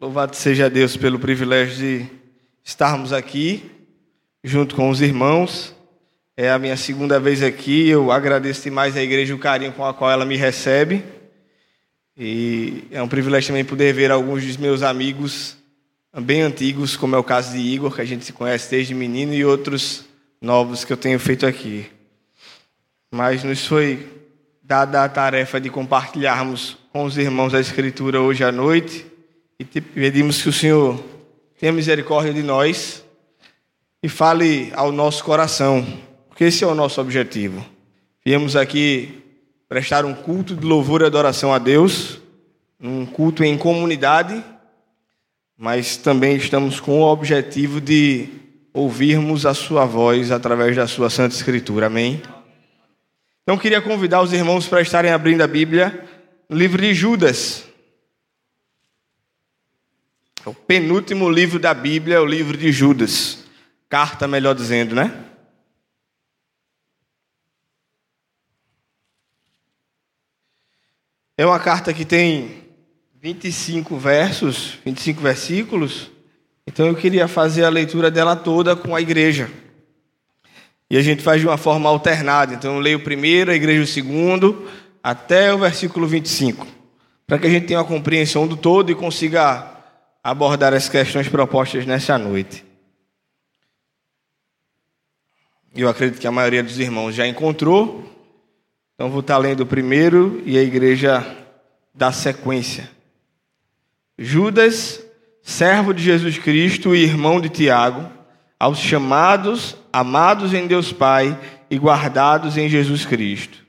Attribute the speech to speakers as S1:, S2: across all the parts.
S1: Louvado seja Deus pelo privilégio de estarmos aqui junto com os irmãos. É a minha segunda vez aqui. Eu agradeço demais a igreja o carinho com a qual ela me recebe. E é um privilégio também poder ver alguns dos meus amigos bem antigos, como é o caso de Igor, que a gente se conhece desde menino, e outros novos que eu tenho feito aqui. Mas nos foi dada a tarefa de compartilharmos com os irmãos a Escritura hoje à noite e pedimos que o Senhor tenha misericórdia de nós e fale ao nosso coração, porque esse é o nosso objetivo. Viemos aqui prestar um culto de louvor e adoração a Deus, um culto em comunidade, mas também estamos com o objetivo de ouvirmos a Sua voz através da Sua Santa Escritura. Amém? Então, queria convidar os irmãos para estarem abrindo a Bíblia no livro de Judas. O penúltimo livro da Bíblia é o livro de Judas. Carta, melhor dizendo, né? É uma carta que tem 25 versos, 25 versículos. Então eu queria fazer a leitura dela toda com a igreja. E a gente faz de uma forma alternada. Então eu leio o primeiro, a igreja o segundo, até o versículo 25. Para que a gente tenha uma compreensão do todo e consiga abordar as questões propostas nessa noite. Eu acredito que a maioria dos irmãos já encontrou, então vou estar lendo o primeiro e a igreja dá sequência. Judas, servo de Jesus Cristo e irmão de Tiago, aos chamados, amados em Deus Pai e guardados em Jesus Cristo.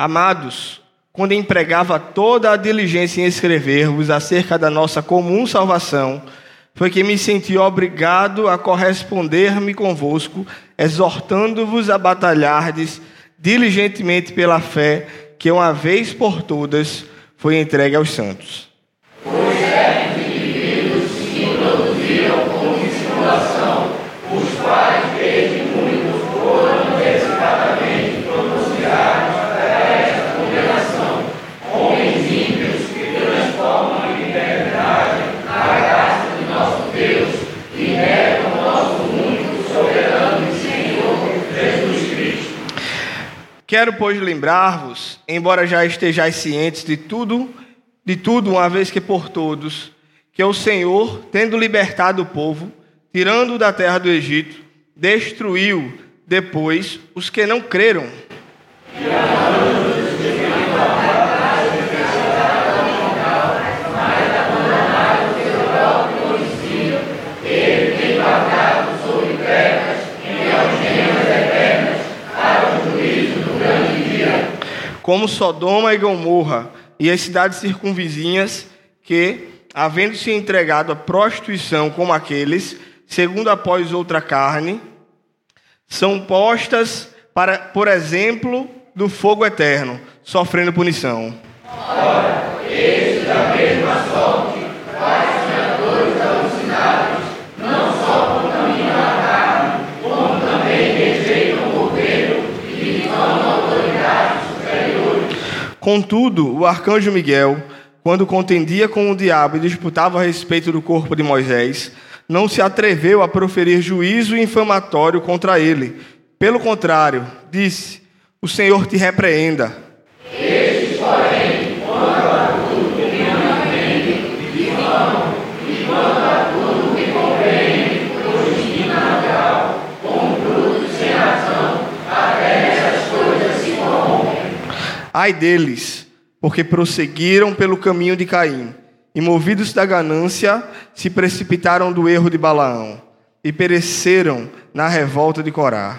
S1: Amados, quando empregava toda a diligência em escrever-vos acerca da nossa comum salvação, foi que me senti obrigado a corresponder-me convosco, exortando-vos a batalhardes diligentemente pela fé que uma vez por todas foi entregue aos santos. Quero, pois, lembrar-vos, embora já estejais cientes de tudo, de tudo, uma vez que por todos, que o Senhor, tendo libertado o povo, tirando-o da terra do Egito, destruiu depois os que não creram. Como Sodoma e Gomorra e as cidades circunvizinhas, que, havendo se entregado à prostituição como aqueles, segundo após outra carne, são postas para, por exemplo, do fogo eterno, sofrendo punição. Ora, esse da mesma sorte Contudo, o arcanjo Miguel, quando contendia com o diabo e disputava a respeito do corpo de Moisés, não se atreveu a proferir juízo infamatório contra ele. Pelo contrário, disse: O Senhor te repreenda. Ai deles, porque prosseguiram pelo caminho de Caim, e movidos da ganância, se precipitaram do erro de Balaão, e pereceram na revolta de Corá.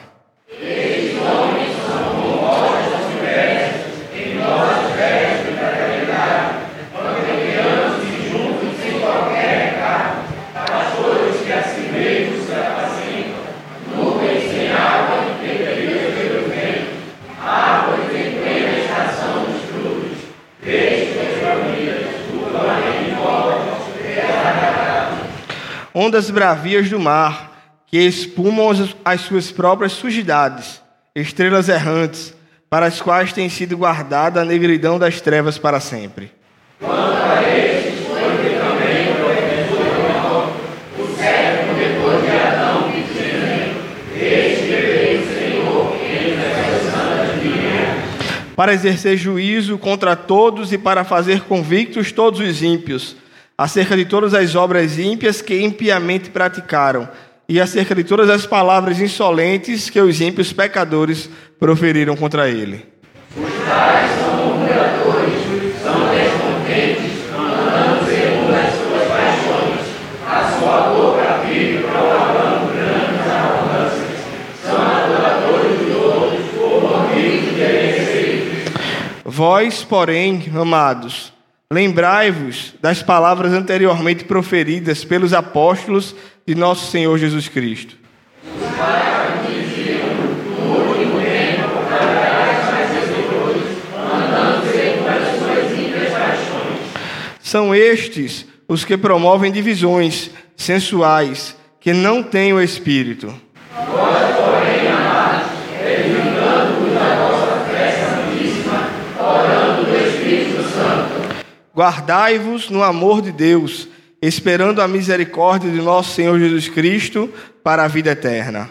S1: Ondas bravias do mar, que espumam as suas próprias sujidades, estrelas errantes, para as quais tem sido guardada a negridão das trevas para sempre. Quanto a estes, foi que também o servo depois de Adão, dizendo: Este o Senhor, para exercer juízo contra todos e para fazer convictos todos os ímpios acerca de todas as obras ímpias que impiamente praticaram, e acerca de todas as palavras insolentes que os ímpios pecadores proferiram contra ele. Os são são descontentes, suas paixões. A sua grandes arrogâncias. São adoradores de outros, de Vós, porém, amados, Lembrai-vos das palavras anteriormente proferidas pelos apóstolos de nosso Senhor Jesus Cristo. São estes os que promovem divisões sensuais, que não têm o Espírito. Guardai-vos no amor de Deus, esperando a misericórdia de nosso Senhor Jesus Cristo para a vida eterna.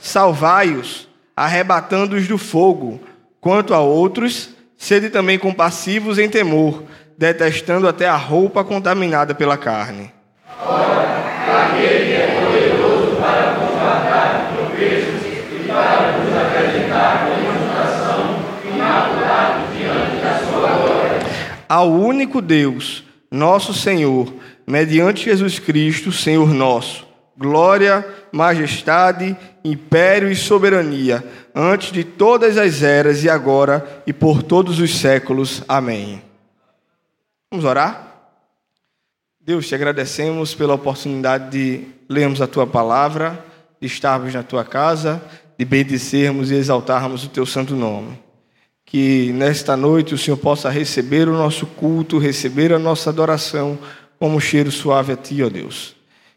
S1: Salvai-os, arrebatando-os do fogo. Quanto a outros, sede também compassivos em temor, detestando até a roupa contaminada pela carne. Ora, ao único Deus, nosso Senhor, mediante Jesus Cristo, Senhor nosso, glória, majestade, império e soberania, antes de todas as eras e agora e por todos os séculos. Amém. Vamos orar? Deus, te agradecemos pela oportunidade de lermos a tua palavra, de estarmos na tua casa, de bendicermos e exaltarmos o teu santo nome que nesta noite o Senhor possa receber o nosso culto, receber a nossa adoração como um cheiro suave a Ti, ó Deus.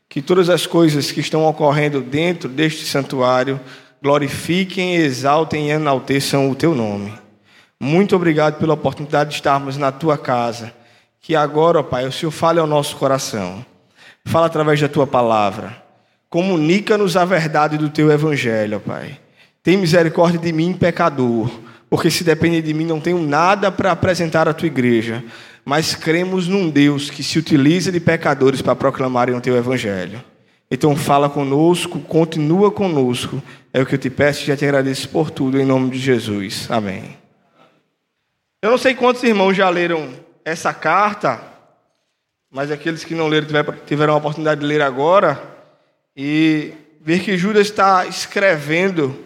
S1: Que todas as coisas que estão ocorrendo dentro deste santuário glorifiquem, exaltem e enalteçam o Teu nome. Muito obrigado pela oportunidade de estarmos na Tua casa. Que agora, ó Pai, o Senhor fale ao nosso coração. Fala através da Tua palavra. Comunica-nos a verdade do Teu Evangelho, ó Pai. Tem misericórdia de mim, pecador porque se depender de mim não tenho nada para apresentar à tua igreja, mas cremos num Deus que se utiliza de pecadores para proclamarem o teu evangelho. Então fala conosco, continua conosco. É o que eu te peço e já te agradeço por tudo em nome de Jesus. Amém. Eu não sei quantos irmãos já leram essa carta, mas aqueles que não leram tiveram a oportunidade de ler agora e ver que Judas está escrevendo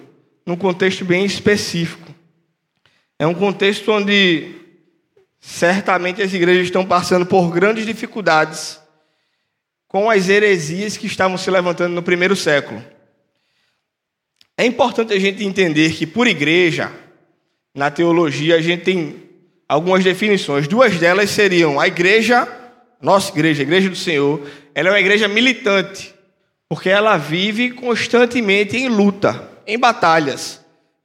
S1: num contexto bem específico. É um contexto onde certamente as igrejas estão passando por grandes dificuldades com as heresias que estavam se levantando no primeiro século. É importante a gente entender que, por igreja, na teologia, a gente tem algumas definições. Duas delas seriam a igreja, nossa igreja, a igreja do Senhor, ela é uma igreja militante, porque ela vive constantemente em luta, em batalhas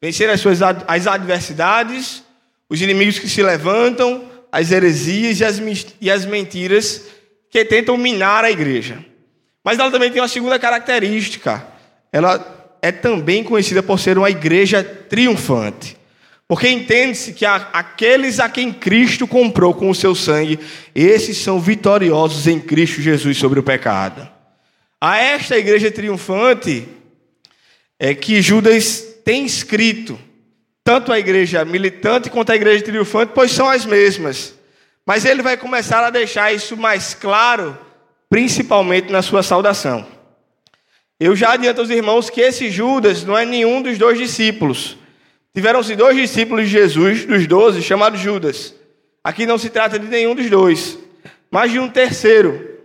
S1: vencer as suas as adversidades, os inimigos que se levantam, as heresias e as, e as mentiras que tentam minar a igreja. Mas ela também tem uma segunda característica. Ela é também conhecida por ser uma igreja triunfante. Porque entende-se que aqueles a quem Cristo comprou com o seu sangue, esses são vitoriosos em Cristo Jesus sobre o pecado. A esta igreja triunfante é que Judas tem escrito tanto a igreja militante quanto a igreja triunfante, pois são as mesmas. Mas ele vai começar a deixar isso mais claro, principalmente na sua saudação. Eu já adianto aos irmãos que esse Judas não é nenhum dos dois discípulos. Tiveram-se dois discípulos de Jesus, dos doze, chamados Judas. Aqui não se trata de nenhum dos dois, mas de um terceiro.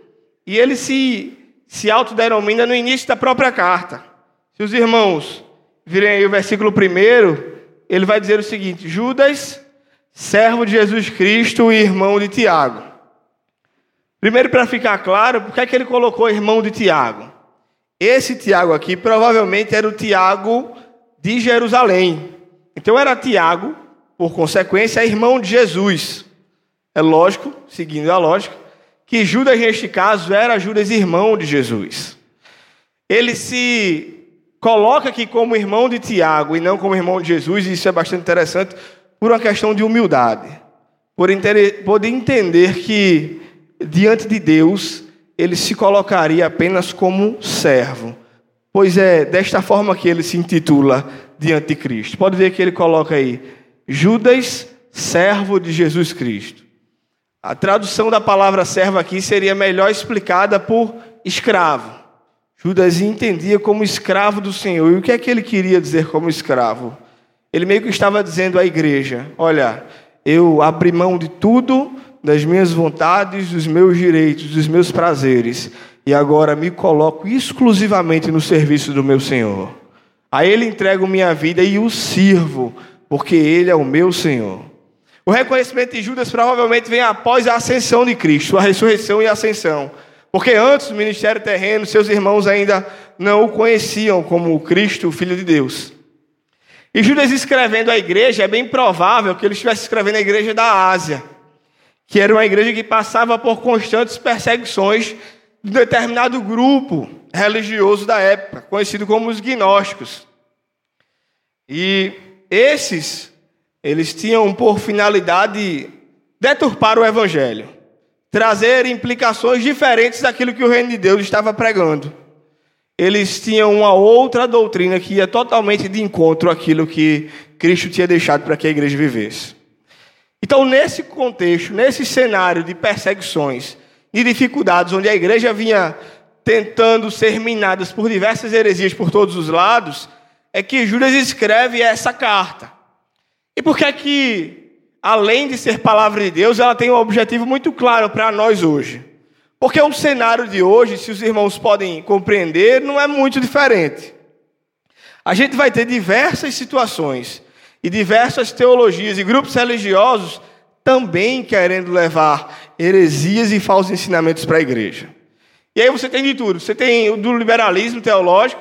S1: E ele se, se autodenomina no início da própria carta. Se os irmãos virem aí o versículo 1, ele vai dizer o seguinte: Judas, servo de Jesus Cristo e irmão de Tiago. Primeiro, para ficar claro, por que, é que ele colocou irmão de Tiago? Esse Tiago aqui provavelmente era o Tiago de Jerusalém. Então era Tiago, por consequência, irmão de Jesus. É lógico, seguindo a lógica, que Judas, neste caso, era Judas irmão de Jesus. Ele se coloca aqui como irmão de Tiago e não como irmão de Jesus, e isso é bastante interessante, por uma questão de humildade. Por poder entender que, diante de Deus, ele se colocaria apenas como servo. Pois é desta forma que ele se intitula diante de Cristo. Pode ver que ele coloca aí, Judas, servo de Jesus Cristo. A tradução da palavra servo aqui seria melhor explicada por escravo. Judas entendia como escravo do Senhor. E o que é que ele queria dizer como escravo? Ele meio que estava dizendo à igreja: Olha, eu abri mão de tudo, das minhas vontades, dos meus direitos, dos meus prazeres, e agora me coloco exclusivamente no serviço do meu Senhor. A Ele entrego minha vida e o sirvo, porque Ele é o meu Senhor. O reconhecimento de Judas provavelmente vem após a ascensão de Cristo, a ressurreição e a ascensão. Porque antes do ministério terreno, seus irmãos ainda não o conheciam como Cristo, o Filho de Deus. E Judas escrevendo à igreja, é bem provável que ele estivesse escrevendo à igreja da Ásia, que era uma igreja que passava por constantes perseguições de determinado grupo religioso da época, conhecido como os gnósticos. E esses eles tinham por finalidade deturpar o evangelho, trazer implicações diferentes daquilo que o reino de Deus estava pregando. Eles tinham uma outra doutrina que ia totalmente de encontro àquilo que Cristo tinha deixado para que a igreja vivesse. Então, nesse contexto, nesse cenário de perseguições e dificuldades, onde a igreja vinha tentando ser minada por diversas heresias por todos os lados, é que Judas escreve essa carta. E por que é que, além de ser palavra de Deus, ela tem um objetivo muito claro para nós hoje? Porque o cenário de hoje, se os irmãos podem compreender, não é muito diferente. A gente vai ter diversas situações e diversas teologias e grupos religiosos também querendo levar heresias e falsos ensinamentos para a igreja. E aí você tem de tudo. Você tem o do liberalismo teológico,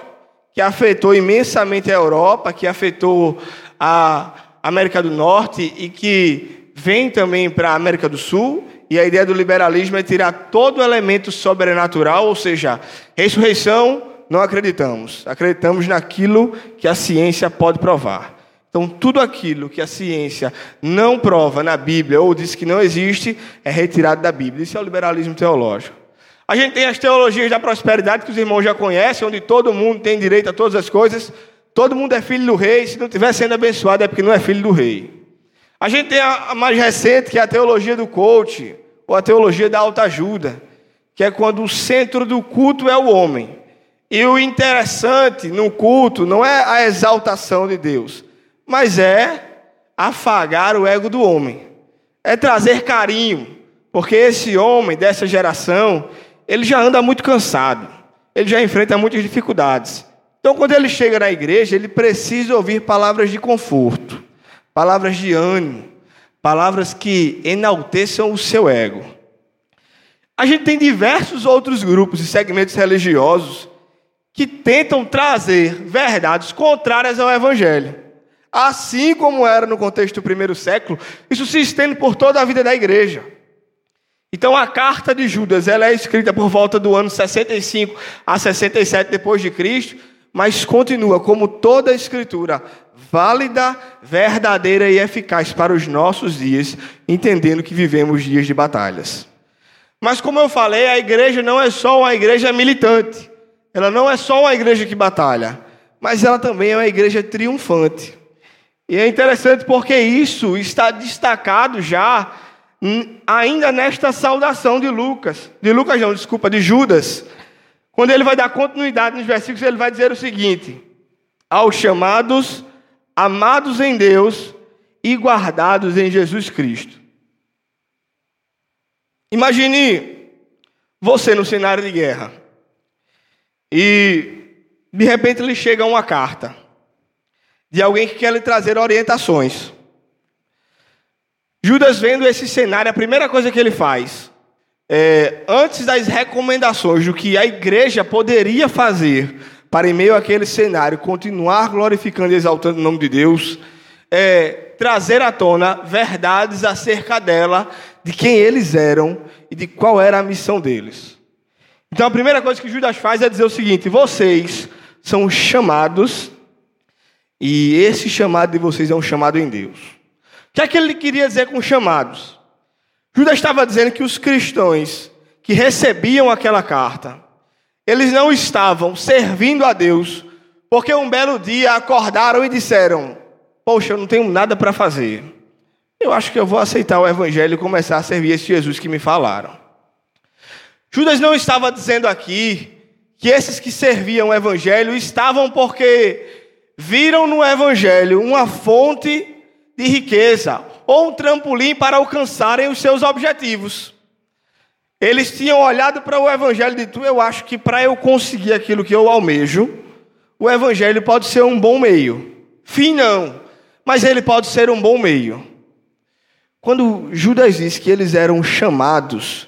S1: que afetou imensamente a Europa, que afetou a América do Norte e que vem também para a América do Sul. E a ideia do liberalismo é tirar todo o elemento sobrenatural, ou seja, ressurreição, não acreditamos. Acreditamos naquilo que a ciência pode provar. Então, tudo aquilo que a ciência não prova na Bíblia ou diz que não existe é retirado da Bíblia. Isso é o liberalismo teológico. A gente tem as teologias da prosperidade que os irmãos já conhecem, onde todo mundo tem direito a todas as coisas. Todo mundo é filho do rei, se não estiver sendo abençoado é porque não é filho do rei. A gente tem a mais recente, que é a teologia do coach, ou a teologia da autoajuda, que é quando o centro do culto é o homem. E o interessante no culto não é a exaltação de Deus, mas é afagar o ego do homem. É trazer carinho, porque esse homem dessa geração, ele já anda muito cansado, ele já enfrenta muitas dificuldades. Então, quando ele chega na igreja, ele precisa ouvir palavras de conforto, palavras de ânimo, palavras que enalteçam o seu ego. A gente tem diversos outros grupos e segmentos religiosos que tentam trazer verdades contrárias ao evangelho. Assim como era no contexto do primeiro século, isso se estende por toda a vida da igreja. Então a carta de Judas, ela é escrita por volta do ano 65 a 67 depois de Cristo, mas continua como toda a Escritura, válida, verdadeira e eficaz para os nossos dias, entendendo que vivemos dias de batalhas. Mas como eu falei, a igreja não é só uma igreja militante, ela não é só uma igreja que batalha, mas ela também é uma igreja triunfante. E é interessante porque isso está destacado já ainda nesta saudação de Lucas, de Lucas não, desculpa, de Judas, quando ele vai dar continuidade nos versículos, ele vai dizer o seguinte: aos chamados, amados em Deus e guardados em Jesus Cristo. Imagine você no cenário de guerra e de repente lhe chega uma carta de alguém que quer lhe trazer orientações. Judas vendo esse cenário, a primeira coisa que ele faz é, antes das recomendações do que a igreja poderia fazer para, em meio àquele cenário, continuar glorificando e exaltando o nome de Deus, é, trazer à tona verdades acerca dela, de quem eles eram e de qual era a missão deles. Então a primeira coisa que Judas faz é dizer o seguinte: vocês são chamados, e esse chamado de vocês é um chamado em Deus. O que é que ele queria dizer com chamados? Judas estava dizendo que os cristãos que recebiam aquela carta, eles não estavam servindo a Deus, porque um belo dia acordaram e disseram: Poxa, eu não tenho nada para fazer. Eu acho que eu vou aceitar o Evangelho e começar a servir esse Jesus que me falaram. Judas não estava dizendo aqui que esses que serviam o Evangelho estavam porque viram no Evangelho uma fonte de riqueza ou um trampolim para alcançarem os seus objetivos. Eles tinham olhado para o Evangelho e dito: Eu acho que para eu conseguir aquilo que eu almejo, o Evangelho pode ser um bom meio. Fim não, mas ele pode ser um bom meio. Quando Judas diz que eles eram chamados,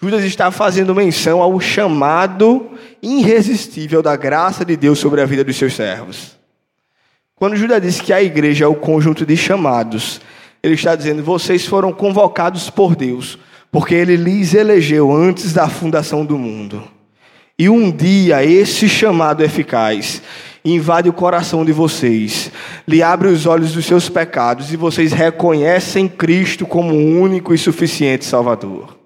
S1: Judas está fazendo menção ao chamado irresistível da graça de Deus sobre a vida dos seus servos. Quando Judas diz que a igreja é o conjunto de chamados, ele está dizendo: vocês foram convocados por Deus, porque ele lhes elegeu antes da fundação do mundo. E um dia esse chamado eficaz invade o coração de vocês, lhe abre os olhos dos seus pecados e vocês reconhecem Cristo como o único e suficiente Salvador.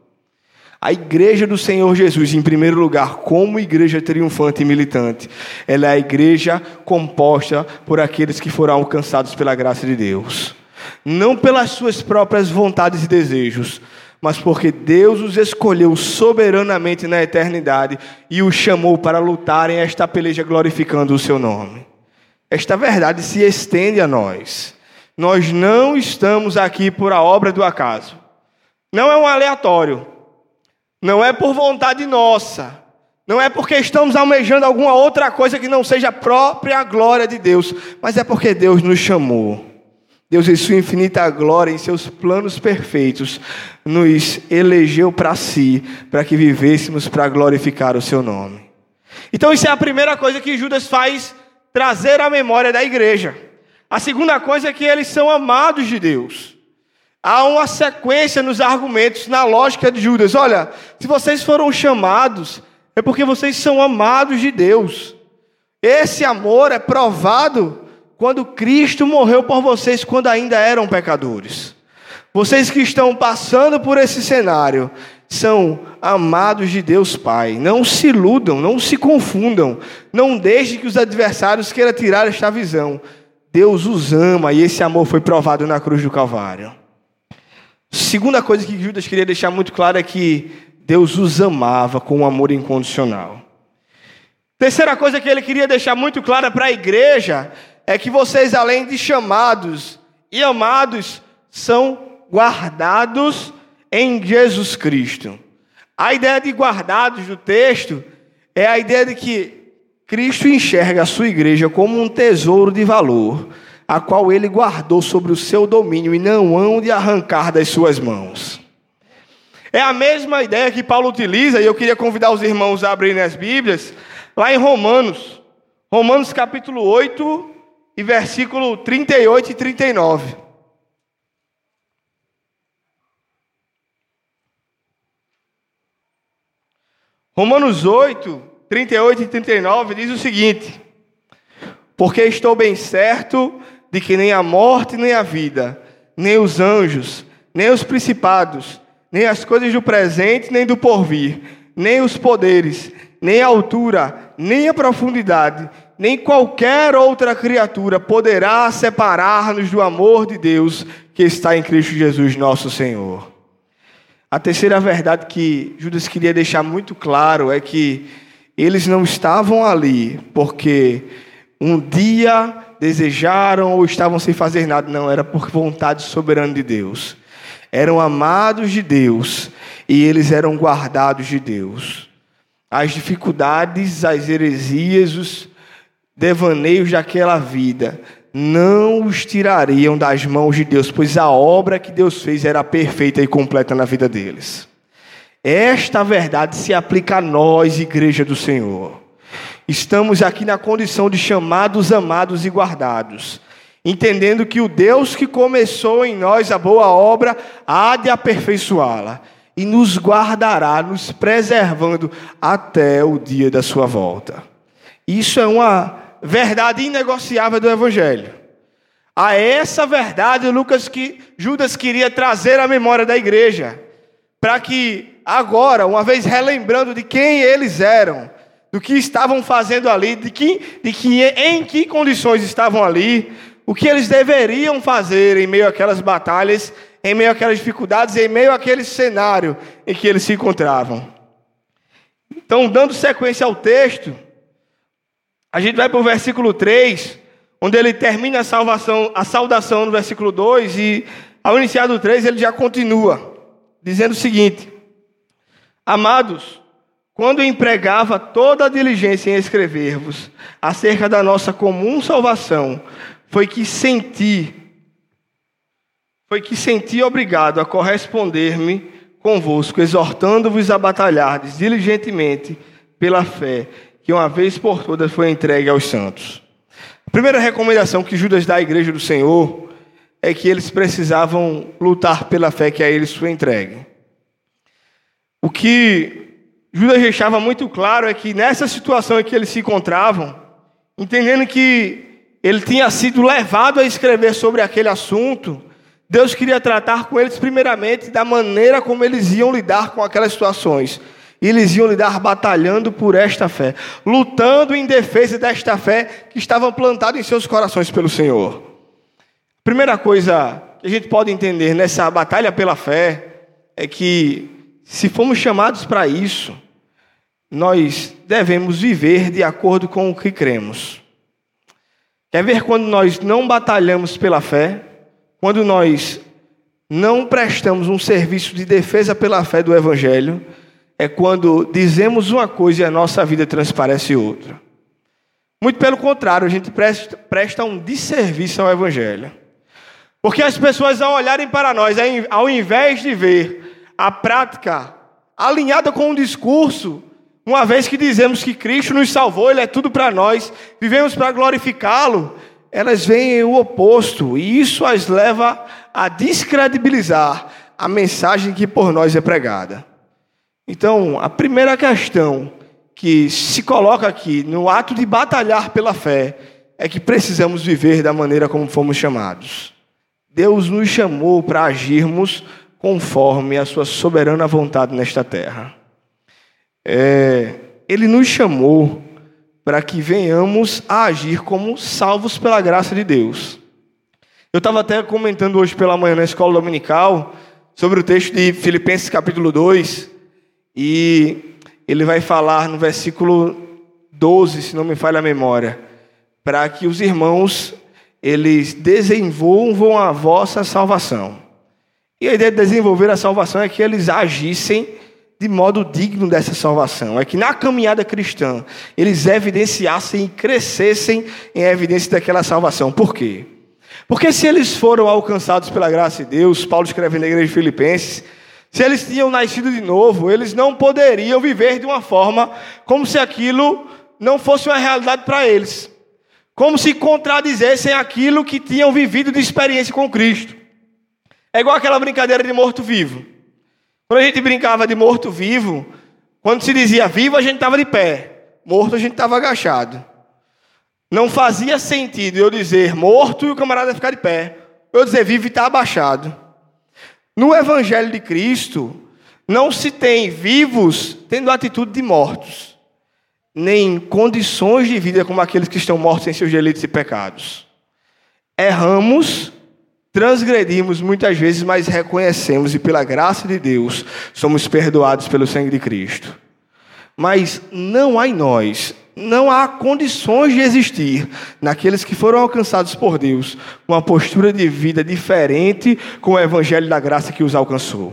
S1: A igreja do Senhor Jesus, em primeiro lugar, como igreja triunfante e militante, ela é a igreja composta por aqueles que foram alcançados pela graça de Deus. Não pelas suas próprias vontades e desejos, mas porque Deus os escolheu soberanamente na eternidade e os chamou para lutarem esta peleja glorificando o seu nome. Esta verdade se estende a nós. Nós não estamos aqui por a obra do acaso. Não é um aleatório. Não é por vontade nossa. Não é porque estamos almejando alguma outra coisa que não seja a própria glória de Deus, mas é porque Deus nos chamou. Deus, em sua infinita glória, em seus planos perfeitos, nos elegeu para si, para que vivêssemos para glorificar o seu nome. Então, isso é a primeira coisa que Judas faz trazer à memória da igreja. A segunda coisa é que eles são amados de Deus. Há uma sequência nos argumentos, na lógica de Judas. Olha, se vocês foram chamados, é porque vocês são amados de Deus. Esse amor é provado quando Cristo morreu por vocês quando ainda eram pecadores. Vocês que estão passando por esse cenário são amados de Deus Pai. Não se iludam, não se confundam. Não deixem que os adversários queiram tirar esta visão. Deus os ama e esse amor foi provado na cruz do Calvário. Segunda coisa que Judas queria deixar muito claro é que Deus os amava com um amor incondicional. Terceira coisa que ele queria deixar muito clara para a igreja é que vocês, além de chamados e amados, são guardados em Jesus Cristo. A ideia de guardados do texto é a ideia de que Cristo enxerga a sua igreja como um tesouro de valor a qual ele guardou sobre o seu domínio e não hão de arrancar das suas mãos. É a mesma ideia que Paulo utiliza, e eu queria convidar os irmãos a abrirem as Bíblias, lá em Romanos, Romanos capítulo 8 e versículo 38 e 39. Romanos 8, 38 e 39 diz o seguinte: Porque estou bem certo de que nem a morte, nem a vida, nem os anjos, nem os principados, nem as coisas do presente, nem do porvir, nem os poderes, nem a altura, nem a profundidade, nem qualquer outra criatura poderá separar-nos do amor de Deus que está em Cristo Jesus, nosso Senhor. A terceira verdade que Judas queria deixar muito claro é que eles não estavam ali porque um dia desejaram ou estavam sem fazer nada. Não, era por vontade soberana de Deus. Eram amados de Deus e eles eram guardados de Deus. As dificuldades, as heresias, os devaneios daquela vida não os tirariam das mãos de Deus, pois a obra que Deus fez era perfeita e completa na vida deles. Esta verdade se aplica a nós, igreja do Senhor. Estamos aqui na condição de chamados, amados e guardados, entendendo que o Deus que começou em nós a boa obra há de aperfeiçoá-la e nos guardará, nos preservando até o dia da sua volta. Isso é uma verdade inegociável do Evangelho. A essa verdade, Lucas que Judas queria trazer à memória da igreja, para que agora, uma vez relembrando de quem eles eram, do que estavam fazendo ali, de que, de que em que condições estavam ali, o que eles deveriam fazer em meio àquelas batalhas, em meio àquelas dificuldades, em meio àquele cenário em que eles se encontravam. Então, dando sequência ao texto, a gente vai para o versículo 3, onde ele termina a salvação, a saudação no versículo 2 e ao iniciar do 3 ele já continua dizendo o seguinte: Amados, quando empregava toda a diligência em escrever-vos acerca da nossa comum salvação, foi que senti foi que senti obrigado a corresponder-me convosco, exortando-vos a batalhardes diligentemente pela fé que uma vez por todas foi entregue aos santos. A primeira recomendação que Judas dá à igreja do Senhor é que eles precisavam lutar pela fé que a eles foi entregue. O que Judas deixava muito claro é que nessa situação em que eles se encontravam, entendendo que ele tinha sido levado a escrever sobre aquele assunto, Deus queria tratar com eles primeiramente da maneira como eles iam lidar com aquelas situações. E eles iam lidar batalhando por esta fé, lutando em defesa desta fé que estava plantada em seus corações pelo Senhor. Primeira coisa que a gente pode entender nessa batalha pela fé é que, se fomos chamados para isso, nós devemos viver de acordo com o que cremos. Quer ver quando nós não batalhamos pela fé? Quando nós não prestamos um serviço de defesa pela fé do Evangelho? É quando dizemos uma coisa e a nossa vida transparece outra. Muito pelo contrário, a gente presta, presta um desserviço ao Evangelho. Porque as pessoas, ao olharem para nós, ao invés de ver a prática alinhada com o discurso, uma vez que dizemos que Cristo nos salvou, Ele é tudo para nós, vivemos para glorificá-lo, elas veem o oposto, e isso as leva a descredibilizar a mensagem que por nós é pregada. Então, a primeira questão que se coloca aqui no ato de batalhar pela fé é que precisamos viver da maneira como fomos chamados. Deus nos chamou para agirmos conforme a sua soberana vontade nesta terra. É, ele nos chamou para que venhamos a agir como salvos pela graça de Deus. Eu estava até comentando hoje pela manhã na escola dominical sobre o texto de Filipenses capítulo 2, e ele vai falar no versículo 12, se não me falha a memória, para que os irmãos eles desenvolvam a vossa salvação. E a ideia de desenvolver a salvação é que eles agissem de modo digno dessa salvação. É que na caminhada cristã eles evidenciassem e crescessem em evidência daquela salvação. Por quê? Porque se eles foram alcançados pela graça de Deus, Paulo escreve na igreja de Filipenses, se eles tinham nascido de novo, eles não poderiam viver de uma forma como se aquilo não fosse uma realidade para eles. Como se contradizessem aquilo que tinham vivido de experiência com Cristo. É igual aquela brincadeira de morto-vivo. Quando a gente brincava de morto-vivo, quando se dizia vivo, a gente estava de pé. Morto, a gente estava agachado. Não fazia sentido eu dizer morto e o camarada ficar de pé. Eu dizer vivo e estar tá abaixado. No Evangelho de Cristo, não se tem vivos tendo atitude de mortos, nem condições de vida como aqueles que estão mortos em seus delitos e pecados. Erramos, transgredimos muitas vezes, mas reconhecemos e pela graça de Deus somos perdoados pelo sangue de Cristo. Mas não há em nós não há condições de existir naqueles que foram alcançados por Deus uma postura de vida diferente com o evangelho da graça que os alcançou.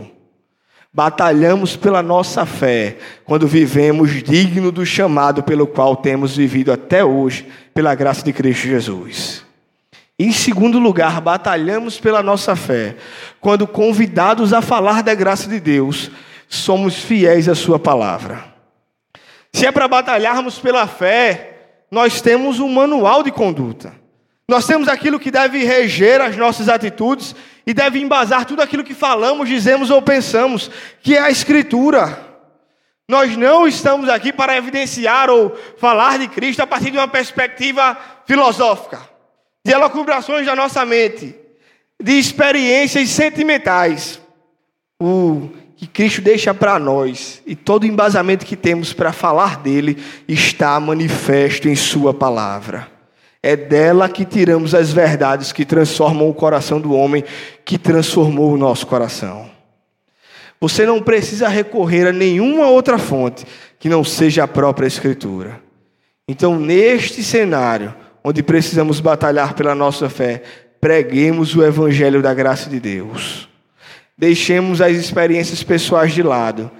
S1: Batalhamos pela nossa fé quando vivemos digno do chamado pelo qual temos vivido até hoje, pela graça de Cristo Jesus. Em segundo lugar, batalhamos pela nossa fé quando convidados a falar da graça de Deus, somos fiéis à Sua palavra. Se é para batalharmos pela fé, nós temos um manual de conduta. Nós temos aquilo que deve reger as nossas atitudes e deve embasar tudo aquilo que falamos, dizemos ou pensamos, que é a Escritura. Nós não estamos aqui para evidenciar ou falar de Cristo a partir de uma perspectiva filosófica, de elucubrações da nossa mente, de experiências sentimentais. O que Cristo deixa para nós e todo o embasamento que temos para falar dele está manifesto em Sua palavra. É dela que tiramos as verdades que transformam o coração do homem, que transformou o nosso coração. Você não precisa recorrer a nenhuma outra fonte que não seja a própria Escritura. Então, neste cenário, onde precisamos batalhar pela nossa fé, preguemos o Evangelho da graça de Deus. Deixemos as experiências pessoais de lado,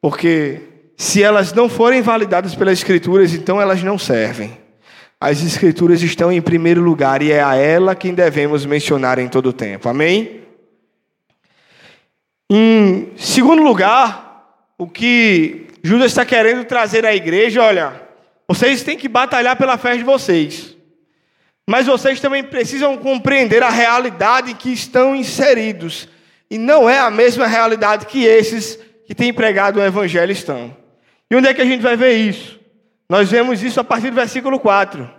S1: porque se elas não forem validadas pelas Escrituras, então elas não servem. As Escrituras estão em primeiro lugar e é a ela quem devemos mencionar em todo o tempo. Amém? Em segundo lugar, o que Judas está querendo trazer à igreja, olha, vocês têm que batalhar pela fé de vocês. Mas vocês também precisam compreender a realidade em que estão inseridos. E não é a mesma realidade que esses que têm pregado o evangelho estão. E onde é que a gente vai ver isso? Nós vemos isso a partir do versículo 4,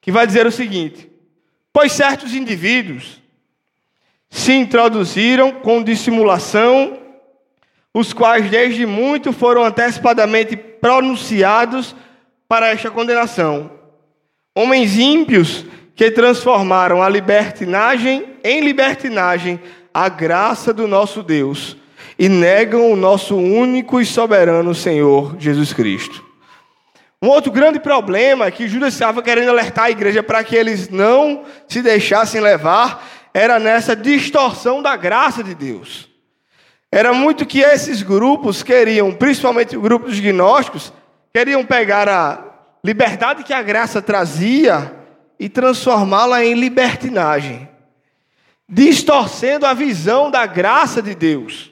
S1: que vai dizer o seguinte: Pois certos indivíduos se introduziram com dissimulação, os quais desde muito foram antecipadamente pronunciados para esta condenação. Homens ímpios que transformaram a libertinagem em libertinagem a graça do nosso Deus e negam o nosso único e soberano Senhor Jesus Cristo. Um outro grande problema que Judas estava querendo alertar a igreja para que eles não se deixassem levar era nessa distorção da graça de Deus. Era muito que esses grupos queriam, principalmente o grupo dos gnósticos, queriam pegar a liberdade que a graça trazia e transformá-la em libertinagem, distorcendo a visão da graça de Deus.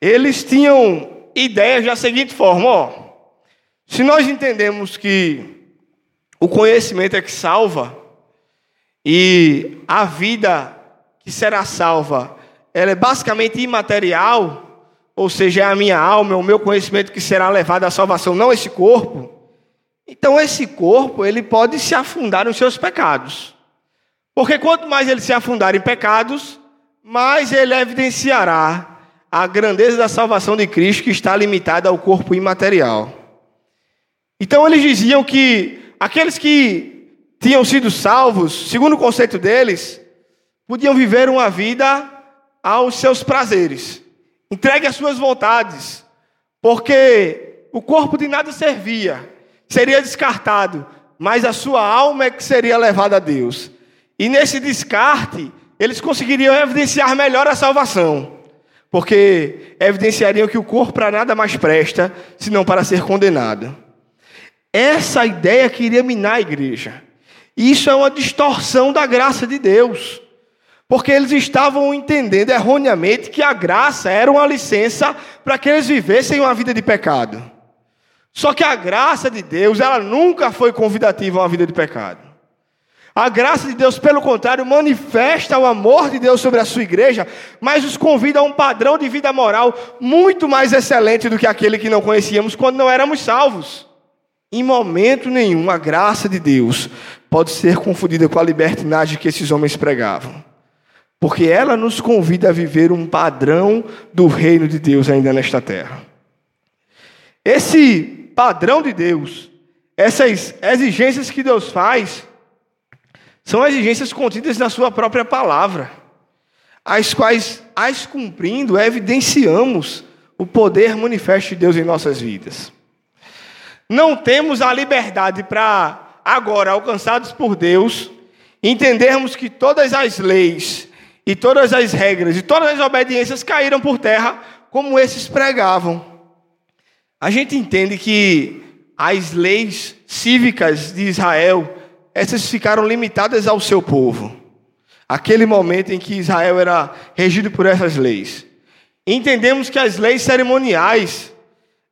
S1: Eles tinham ideias da seguinte forma, ó, se nós entendemos que o conhecimento é que salva, e a vida que será salva, ela é basicamente imaterial, ou seja, é a minha alma, é o meu conhecimento que será levado à salvação, não esse corpo. Então esse corpo, ele pode se afundar nos seus pecados. Porque quanto mais ele se afundar em pecados, mais ele evidenciará a grandeza da salvação de Cristo que está limitada ao corpo imaterial. Então eles diziam que aqueles que tinham sido salvos, segundo o conceito deles, podiam viver uma vida aos seus prazeres, entregue às suas vontades, porque o corpo de nada servia, seria descartado, mas a sua alma é que seria levada a Deus. E nesse descarte, eles conseguiriam evidenciar melhor a salvação, porque evidenciariam que o corpo para nada mais presta, senão para ser condenado. Essa ideia queria minar a igreja. Isso é uma distorção da graça de Deus. Porque eles estavam entendendo erroneamente que a graça era uma licença para que eles vivessem uma vida de pecado. Só que a graça de Deus, ela nunca foi convidativa a uma vida de pecado. A graça de Deus, pelo contrário, manifesta o amor de Deus sobre a sua igreja, mas os convida a um padrão de vida moral muito mais excelente do que aquele que não conhecíamos quando não éramos salvos. Em momento nenhum, a graça de Deus pode ser confundida com a libertinagem que esses homens pregavam. Porque ela nos convida a viver um padrão do reino de Deus ainda nesta terra. Esse padrão de Deus, essas exigências que Deus faz, são exigências contidas na Sua própria palavra, as quais, as cumprindo, evidenciamos o poder manifesto de Deus em nossas vidas não temos a liberdade para, agora, alcançados por Deus, entendermos que todas as leis e todas as regras e todas as obediências caíram por terra, como esses pregavam. A gente entende que as leis cívicas de Israel, essas ficaram limitadas ao seu povo. Aquele momento em que Israel era regido por essas leis. Entendemos que as leis cerimoniais,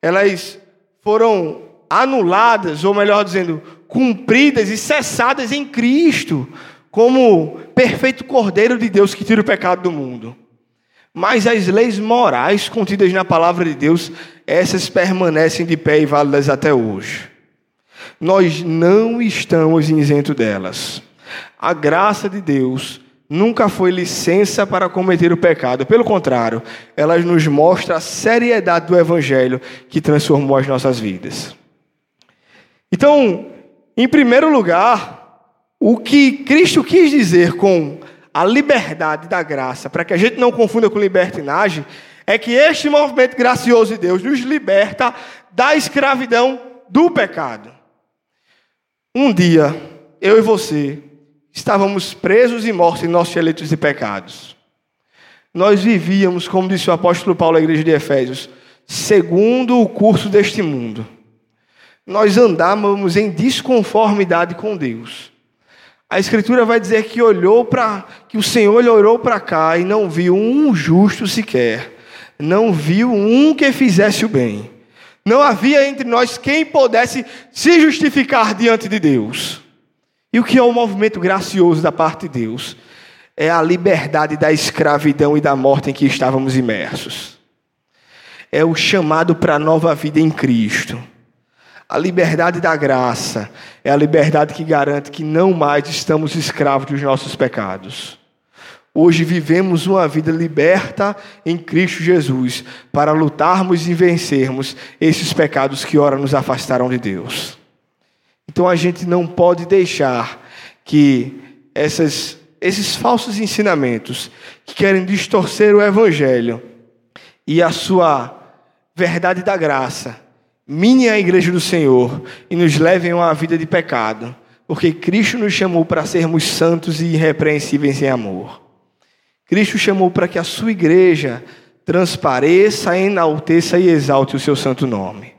S1: elas foram anuladas, ou melhor dizendo, cumpridas e cessadas em Cristo, como perfeito Cordeiro de Deus que tira o pecado do mundo. Mas as leis morais contidas na palavra de Deus, essas permanecem de pé e válidas até hoje. Nós não estamos isentos delas. A graça de Deus nunca foi licença para cometer o pecado. Pelo contrário, ela nos mostra a seriedade do Evangelho que transformou as nossas vidas. Então, em primeiro lugar, o que Cristo quis dizer com a liberdade da graça, para que a gente não confunda com libertinagem, é que este movimento gracioso de Deus nos liberta da escravidão do pecado. Um dia, eu e você estávamos presos e mortos em nossos delitos e pecados. Nós vivíamos, como disse o apóstolo Paulo à igreja de Efésios, segundo o curso deste mundo. Nós andávamos em desconformidade com Deus. A escritura vai dizer que olhou para que o Senhor olhou para cá e não viu um justo sequer, não viu um que fizesse o bem. Não havia entre nós quem pudesse se justificar diante de Deus. E o que é o movimento gracioso da parte de Deus? É a liberdade da escravidão e da morte em que estávamos imersos. É o chamado para a nova vida em Cristo. A liberdade da graça é a liberdade que garante que não mais estamos escravos dos nossos pecados. Hoje vivemos uma vida liberta em Cristo Jesus para lutarmos e vencermos esses pecados que ora nos afastaram de Deus. Então a gente não pode deixar que essas, esses falsos ensinamentos que querem distorcer o Evangelho e a sua verdade da graça minem a igreja do Senhor e nos levem a uma vida de pecado, porque Cristo nos chamou para sermos santos e irrepreensíveis em amor. Cristo chamou para que a sua igreja transpareça, enalteça e exalte o seu santo nome.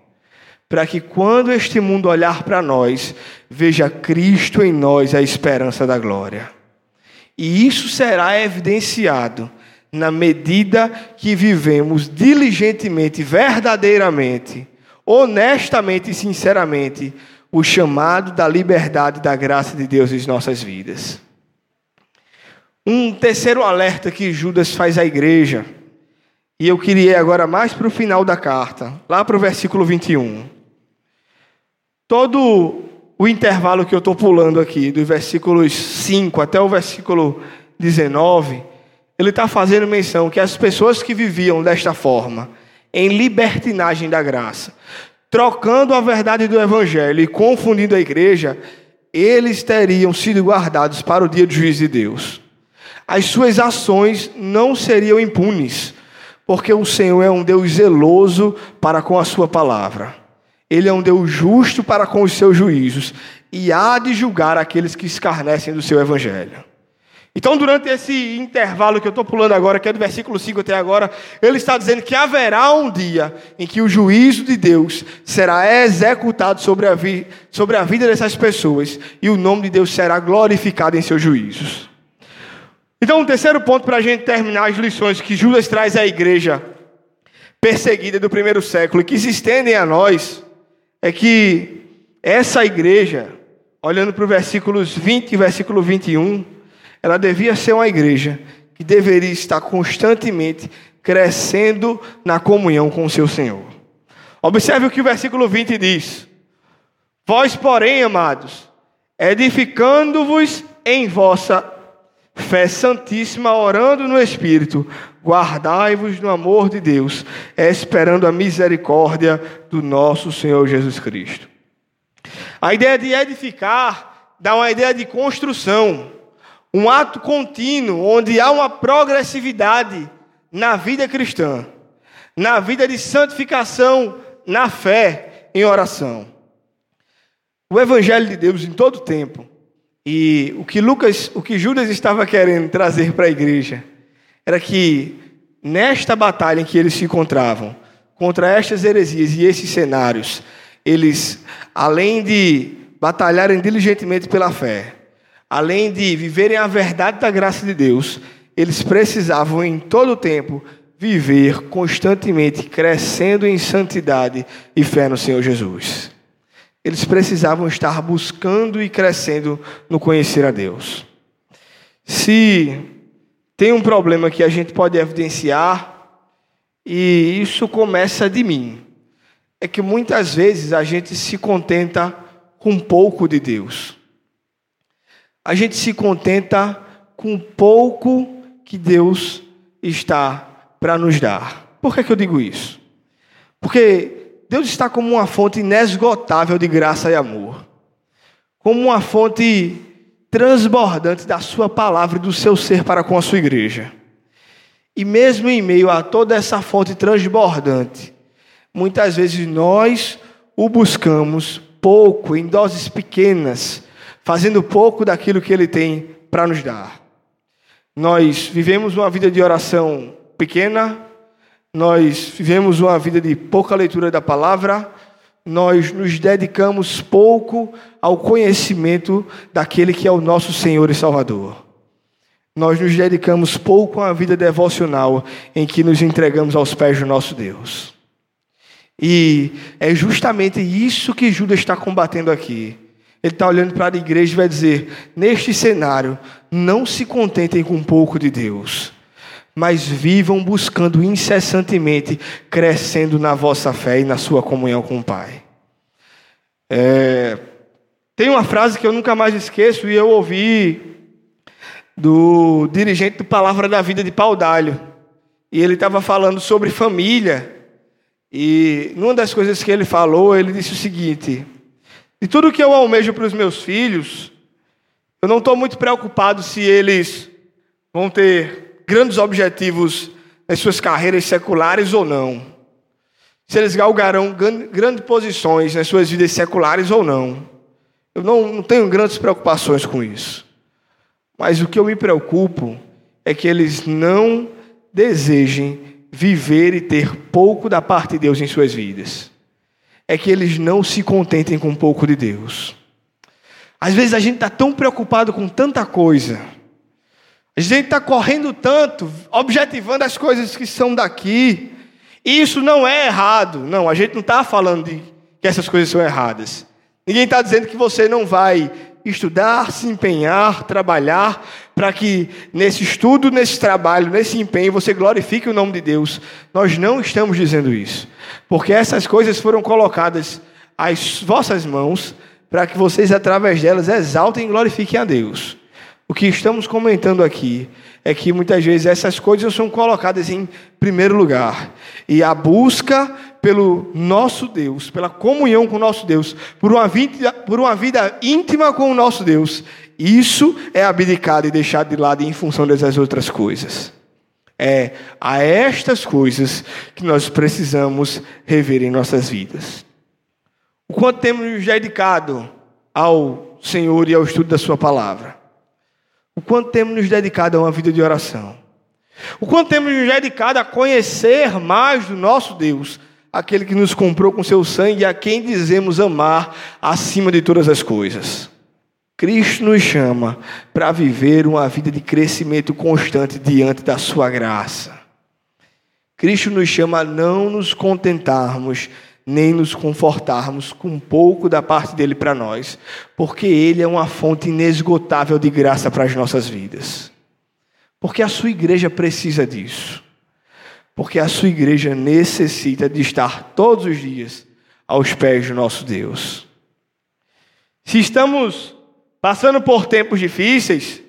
S1: Para que quando este mundo olhar para nós, veja Cristo em nós a esperança da glória. E isso será evidenciado na medida que vivemos diligentemente, verdadeiramente, honestamente e sinceramente o chamado da liberdade da graça de Deus em nossas vidas. Um terceiro alerta que Judas faz à igreja, e eu queria ir agora mais para o final da carta, lá para o versículo 21. Todo o intervalo que eu estou pulando aqui, dos versículos 5 até o versículo 19, ele está fazendo menção que as pessoas que viviam desta forma, em libertinagem da graça, trocando a verdade do evangelho e confundindo a igreja, eles teriam sido guardados para o dia do juízo de Deus. As suas ações não seriam impunes, porque o Senhor é um Deus zeloso para com a sua palavra. Ele é um Deus justo para com os seus juízos e há de julgar aqueles que escarnecem do seu evangelho. Então, durante esse intervalo que eu estou pulando agora, que é do versículo 5 até agora, ele está dizendo que haverá um dia em que o juízo de Deus será executado sobre a, sobre a vida dessas pessoas e o nome de Deus será glorificado em seus juízos. Então, um terceiro ponto para a gente terminar as lições que Judas traz à igreja perseguida do primeiro século e que se estendem a nós, é que essa igreja, olhando para os versículos 20 e versículo 21, ela devia ser uma igreja que deveria estar constantemente crescendo na comunhão com o seu Senhor. Observe o que o versículo 20 diz: Vós, porém, amados, edificando-vos em vossa fé santíssima, orando no Espírito, guardai-vos no amor de Deus, esperando a misericórdia do nosso Senhor Jesus Cristo. A ideia de edificar dá uma ideia de construção um ato contínuo, onde há uma progressividade na vida cristã, na vida de santificação, na fé, em oração. O Evangelho de Deus em todo tempo, e o que Lucas, o que Judas estava querendo trazer para a igreja, era que nesta batalha em que eles se encontravam, contra estas heresias e esses cenários, eles, além de batalharem diligentemente pela fé, além de viverem a verdade da graça de Deus, eles precisavam em todo o tempo viver constantemente crescendo em santidade e fé no Senhor Jesus. Eles precisavam estar buscando e crescendo no conhecer a Deus. Se tem um problema que a gente pode evidenciar, e isso começa de mim, é que muitas vezes a gente se contenta com pouco de Deus. A gente se contenta com pouco que Deus está para nos dar. Por que, que eu digo isso? Porque Deus está como uma fonte inesgotável de graça e amor, como uma fonte transbordante da Sua palavra e do seu ser para com a sua igreja. E mesmo em meio a toda essa fonte transbordante, muitas vezes nós o buscamos pouco, em doses pequenas, fazendo pouco daquilo que Ele tem para nos dar. Nós vivemos uma vida de oração pequena, nós vivemos uma vida de pouca leitura da palavra, nós nos dedicamos pouco ao conhecimento daquele que é o nosso Senhor e Salvador. Nós nos dedicamos pouco a uma vida devocional em que nos entregamos aos pés do nosso Deus. E é justamente isso que Judas está combatendo aqui. Ele está olhando para a igreja e vai dizer: neste cenário, não se contentem com um pouco de Deus mas vivam buscando incessantemente, crescendo na vossa fé e na sua comunhão com o Pai. É, tem uma frase que eu nunca mais esqueço e eu ouvi do dirigente do Palavra da Vida de Paudalho. E ele estava falando sobre família. E numa das coisas que ele falou, ele disse o seguinte: De tudo que eu almejo para os meus filhos, eu não estou muito preocupado se eles vão ter grandes objetivos nas suas carreiras seculares ou não. Se eles galgarão grandes posições nas suas vidas seculares ou não. Eu não, não tenho grandes preocupações com isso. Mas o que eu me preocupo é que eles não desejem viver e ter pouco da parte de Deus em suas vidas. É que eles não se contentem com pouco de Deus. Às vezes a gente está tão preocupado com tanta coisa a gente está correndo tanto, objetivando as coisas que são daqui. E isso não é errado. Não, a gente não está falando de que essas coisas são erradas. Ninguém está dizendo que você não vai estudar, se empenhar, trabalhar, para que nesse estudo, nesse trabalho, nesse empenho, você glorifique o nome de Deus. Nós não estamos dizendo isso. Porque essas coisas foram colocadas às vossas mãos para que vocês, através delas, exaltem e glorifiquem a Deus. O que estamos comentando aqui é que muitas vezes essas coisas são colocadas em primeiro lugar. E a busca pelo nosso Deus, pela comunhão com o nosso Deus, por uma vida, por uma vida íntima com o nosso Deus, isso é abdicado e deixado de lado em função dessas outras coisas. É a estas coisas que nós precisamos rever em nossas vidas. O quanto temos dedicado ao Senhor e ao estudo da Sua palavra. O quanto temos nos dedicado a uma vida de oração. O quanto temos nos dedicado a conhecer mais do nosso Deus, aquele que nos comprou com seu sangue e a quem dizemos amar acima de todas as coisas. Cristo nos chama para viver uma vida de crescimento constante diante da sua graça. Cristo nos chama a não nos contentarmos nem nos confortarmos com um pouco da parte dele para nós, porque ele é uma fonte inesgotável de graça para as nossas vidas. Porque a sua igreja precisa disso. Porque a sua igreja necessita de estar todos os dias aos pés do nosso Deus. Se estamos passando por tempos difíceis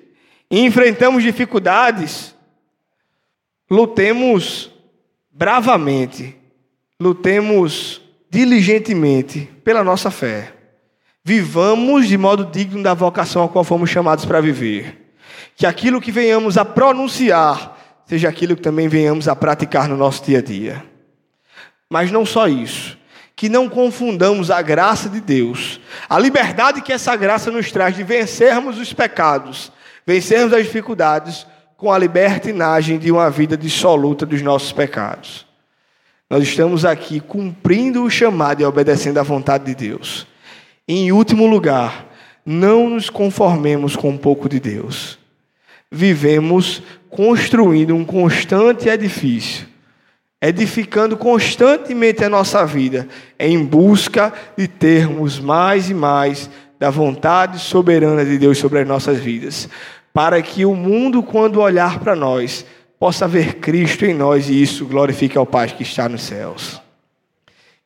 S1: e enfrentamos dificuldades, lutemos bravamente, lutemos diligentemente pela nossa fé. Vivamos de modo digno da vocação a qual fomos chamados para viver. Que aquilo que venhamos a pronunciar seja aquilo que também venhamos a praticar no nosso dia a dia. Mas não só isso. Que não confundamos a graça de Deus, a liberdade que essa graça nos traz de vencermos os pecados, vencermos as dificuldades, com a libertinagem de uma vida dissoluta dos nossos pecados. Nós estamos aqui cumprindo o chamado e obedecendo à vontade de Deus. Em último lugar, não nos conformemos com um pouco de Deus. Vivemos construindo um constante edifício, edificando constantemente a nossa vida em busca de termos mais e mais da vontade soberana de Deus sobre as nossas vidas, para que o mundo, quando olhar para nós, possa ver Cristo em nós e isso glorifique ao Pai que está nos céus.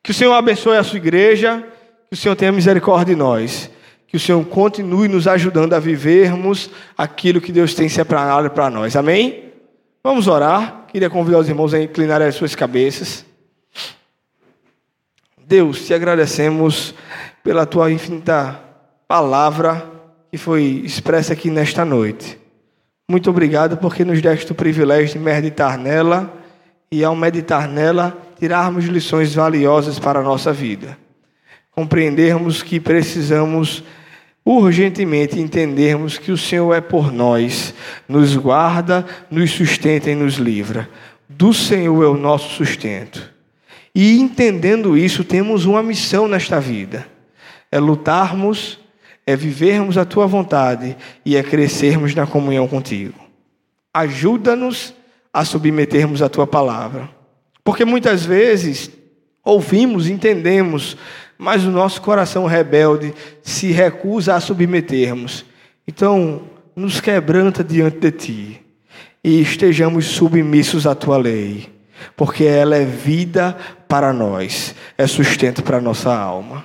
S1: Que o Senhor abençoe a sua igreja, que o Senhor tenha misericórdia de nós, que o Senhor continue nos ajudando a vivermos aquilo que Deus tem separado para nós. Amém? Vamos orar. Queria convidar os irmãos a inclinar as suas cabeças. Deus, te agradecemos pela tua infinita palavra que foi expressa aqui nesta noite. Muito obrigado porque nos deste o privilégio de meditar nela e, ao meditar nela, tirarmos lições valiosas para a nossa vida. Compreendermos que precisamos urgentemente entendermos que o Senhor é por nós, nos guarda, nos sustenta e nos livra. Do Senhor é o nosso sustento. E entendendo isso, temos uma missão nesta vida: é lutarmos é vivermos a tua vontade e é crescermos na comunhão contigo. Ajuda-nos a submetermos a tua palavra. Porque muitas vezes ouvimos, entendemos, mas o nosso coração rebelde se recusa a submetermos. Então, nos quebranta diante de ti e estejamos submissos à tua lei, porque ela é vida para nós, é sustento para a nossa alma.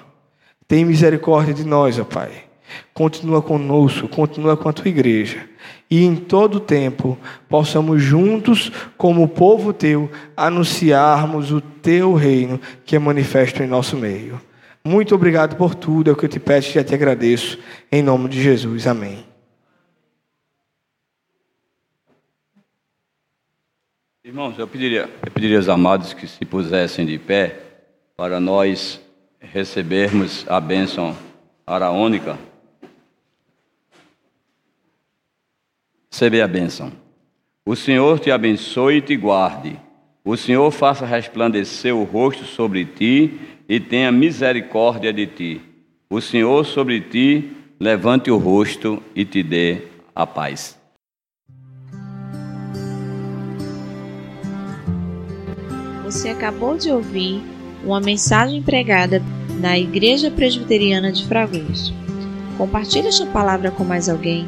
S1: Tem misericórdia de nós, ó Pai. Continua conosco, continua com a tua igreja. E em todo tempo possamos juntos, como povo teu, anunciarmos o teu reino que é manifesto em nosso meio. Muito obrigado por tudo, é o que eu te peço e já te agradeço. Em nome de Jesus. Amém.
S2: Irmãos, eu pediria, eu pediria aos amados que se pusessem de pé para nós recebermos a bênção araônica. Recebe a bênção. O Senhor te abençoe e te guarde. O Senhor faça resplandecer o rosto sobre ti e tenha misericórdia de ti. O Senhor sobre ti levante o rosto e te dê a paz.
S3: Você acabou de ouvir uma mensagem pregada na Igreja Presbiteriana de Fragoso. Compartilhe esta palavra com mais alguém